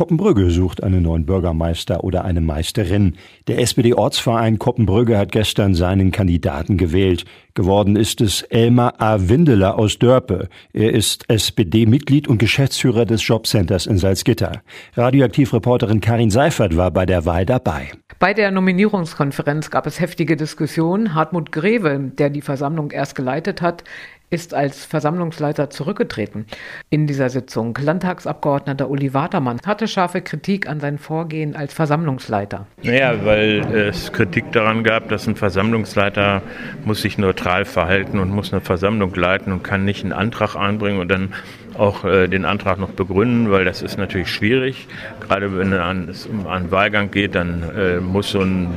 Koppenbrügge sucht einen neuen Bürgermeister oder eine Meisterin. Der SPD-Ortsverein Koppenbrügge hat gestern seinen Kandidaten gewählt. Geworden ist es Elmar A. Windeler aus Dörpe. Er ist SPD-Mitglied und Geschäftsführer des Jobcenters in Salzgitter. Radioaktivreporterin Karin Seifert war bei der Wahl dabei. Bei der Nominierungskonferenz gab es heftige Diskussionen. Hartmut Greve, der die Versammlung erst geleitet hat, ist als Versammlungsleiter zurückgetreten. In dieser Sitzung Landtagsabgeordneter Uli Watermann hatte scharfe Kritik an sein Vorgehen als Versammlungsleiter. Naja, weil es Kritik daran gab, dass ein Versammlungsleiter muss sich neutral verhalten und muss eine Versammlung leiten und kann nicht einen Antrag einbringen und dann auch äh, den Antrag noch begründen, weil das ist natürlich schwierig. Gerade wenn es um einen Wahlgang geht, dann äh, muss so ein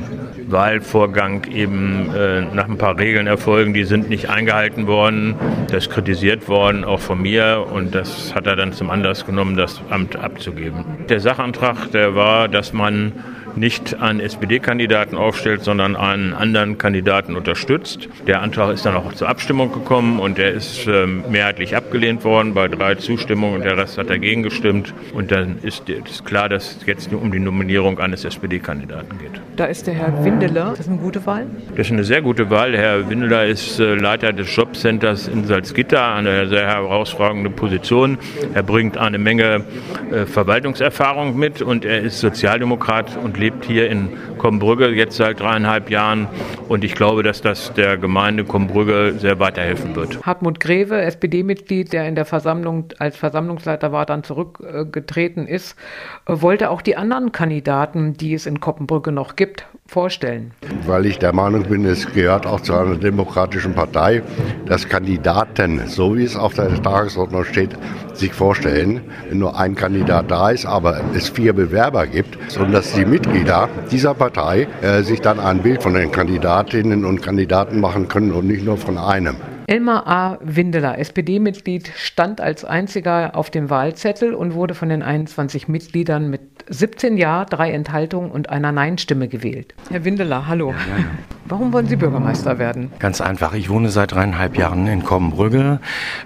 Wahlvorgang eben äh, nach ein paar Regeln erfolgen, die sind nicht eingehalten worden. Das ist kritisiert worden, auch von mir, und das hat er dann zum Anlass genommen, das Amt abzugeben. Der Sachantrag, der war, dass man nicht einen SPD-Kandidaten aufstellt, sondern einen anderen Kandidaten unterstützt. Der Antrag ist dann auch zur Abstimmung gekommen und der ist äh, mehrheitlich abgelehnt worden bei drei Zustimmungen und der Rest hat dagegen gestimmt. Und dann ist, klar, dass es jetzt um die Nominierung eines SPD-Kandidaten geht. Da ist der Herr Windeler. Das ist eine gute Wahl? Das ist eine sehr gute Wahl. Herr Windeler ist äh, Leiter des Jobcenters in Salzgitter, eine sehr herausragende Position. Er bringt eine Menge äh, Verwaltungserfahrung mit und er ist Sozialdemokrat und lebt hier in Kombrügge jetzt seit dreieinhalb Jahren und ich glaube, dass das der Gemeinde Kombrügge sehr weiterhelfen wird. Hartmut Greve, SPD-Mitglied, der in der Versammlung als Versammlungsleiter war, dann zurückgetreten ist, wollte auch die anderen Kandidaten, die es in Koppenbrücke noch gibt, vorstellen. Weil ich der Meinung bin, es gehört auch zu einer demokratischen Partei, dass Kandidaten, so wie es auf der Tagesordnung steht, sich vorstellen, wenn nur ein Kandidat da ist, aber es vier Bewerber gibt, sondern dass die Mitglieder dieser Partei äh, sich dann ein Bild von den Kandidatinnen und Kandidaten machen können und nicht nur von einem. Elmar A. Windeler, SPD-Mitglied, stand als einziger auf dem Wahlzettel und wurde von den 21 Mitgliedern mit 17 Ja, drei Enthaltungen und einer Nein-Stimme gewählt. Herr Windeler, hallo. Ja, ja. Warum wollen Sie Bürgermeister werden? Ganz einfach. Ich wohne seit dreieinhalb Jahren in Kommenbrügge,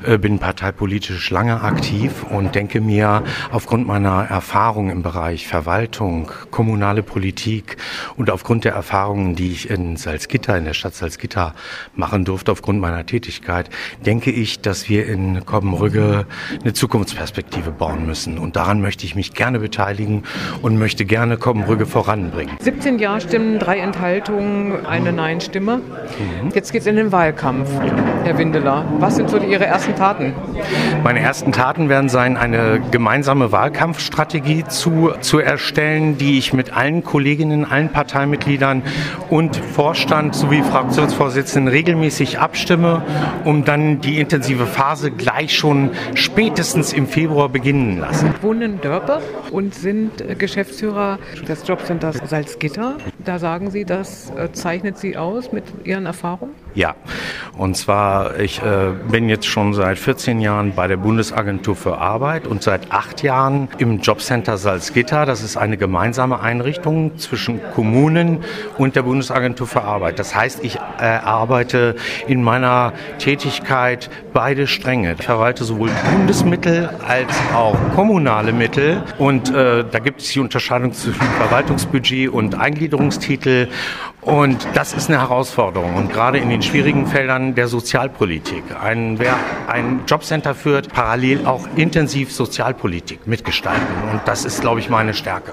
äh, bin parteipolitisch lange aktiv und denke mir, aufgrund meiner Erfahrung im Bereich Verwaltung, kommunale Politik und aufgrund der Erfahrungen, die ich in Salzgitter, in der Stadt Salzgitter machen durfte, aufgrund meiner Tätigkeit, denke ich, dass wir in Kommenbrügge eine Zukunftsperspektive bauen müssen. Und daran möchte ich mich gerne beteiligen und möchte gerne Kommenbrügge voranbringen. 17 Ja-Stimmen, drei Enthaltungen, eine eine Nein-Stimme. Mhm. Jetzt geht es in den Wahlkampf, Herr Windeler. Was sind so Ihre ersten Taten? Meine ersten Taten werden sein, eine gemeinsame Wahlkampfstrategie zu, zu erstellen, die ich mit allen Kolleginnen, allen Parteimitgliedern und Vorstand sowie Fraktionsvorsitzenden regelmäßig abstimme, um dann die intensive Phase gleich schon spätestens im Februar beginnen lassen. Wohnen in Dörpe und sind Geschäftsführer des Jobcenters Salzgitter. Da sagen Sie, das äh, zeichnet Sie aus mit Ihren Erfahrungen? Ja, und zwar, ich äh, bin jetzt schon seit 14 Jahren bei der Bundesagentur für Arbeit und seit acht Jahren im Jobcenter Salzgitter. Das ist eine gemeinsame Einrichtung zwischen Kommunen und der Bundesagentur für Arbeit. Das heißt, ich äh, arbeite in meiner Tätigkeit beide Stränge. Ich verwalte sowohl Bundesmittel als auch kommunale Mittel und äh, da gibt es die Unterscheidung zwischen Verwaltungsbudget und Eingliederungstitel und das ist eine Herausforderung. Und gerade in den schwierigen Feldern der Sozialpolitik. Ein, wer ein Jobcenter führt, parallel auch intensiv Sozialpolitik mitgestalten. Und das ist, glaube ich, meine Stärke.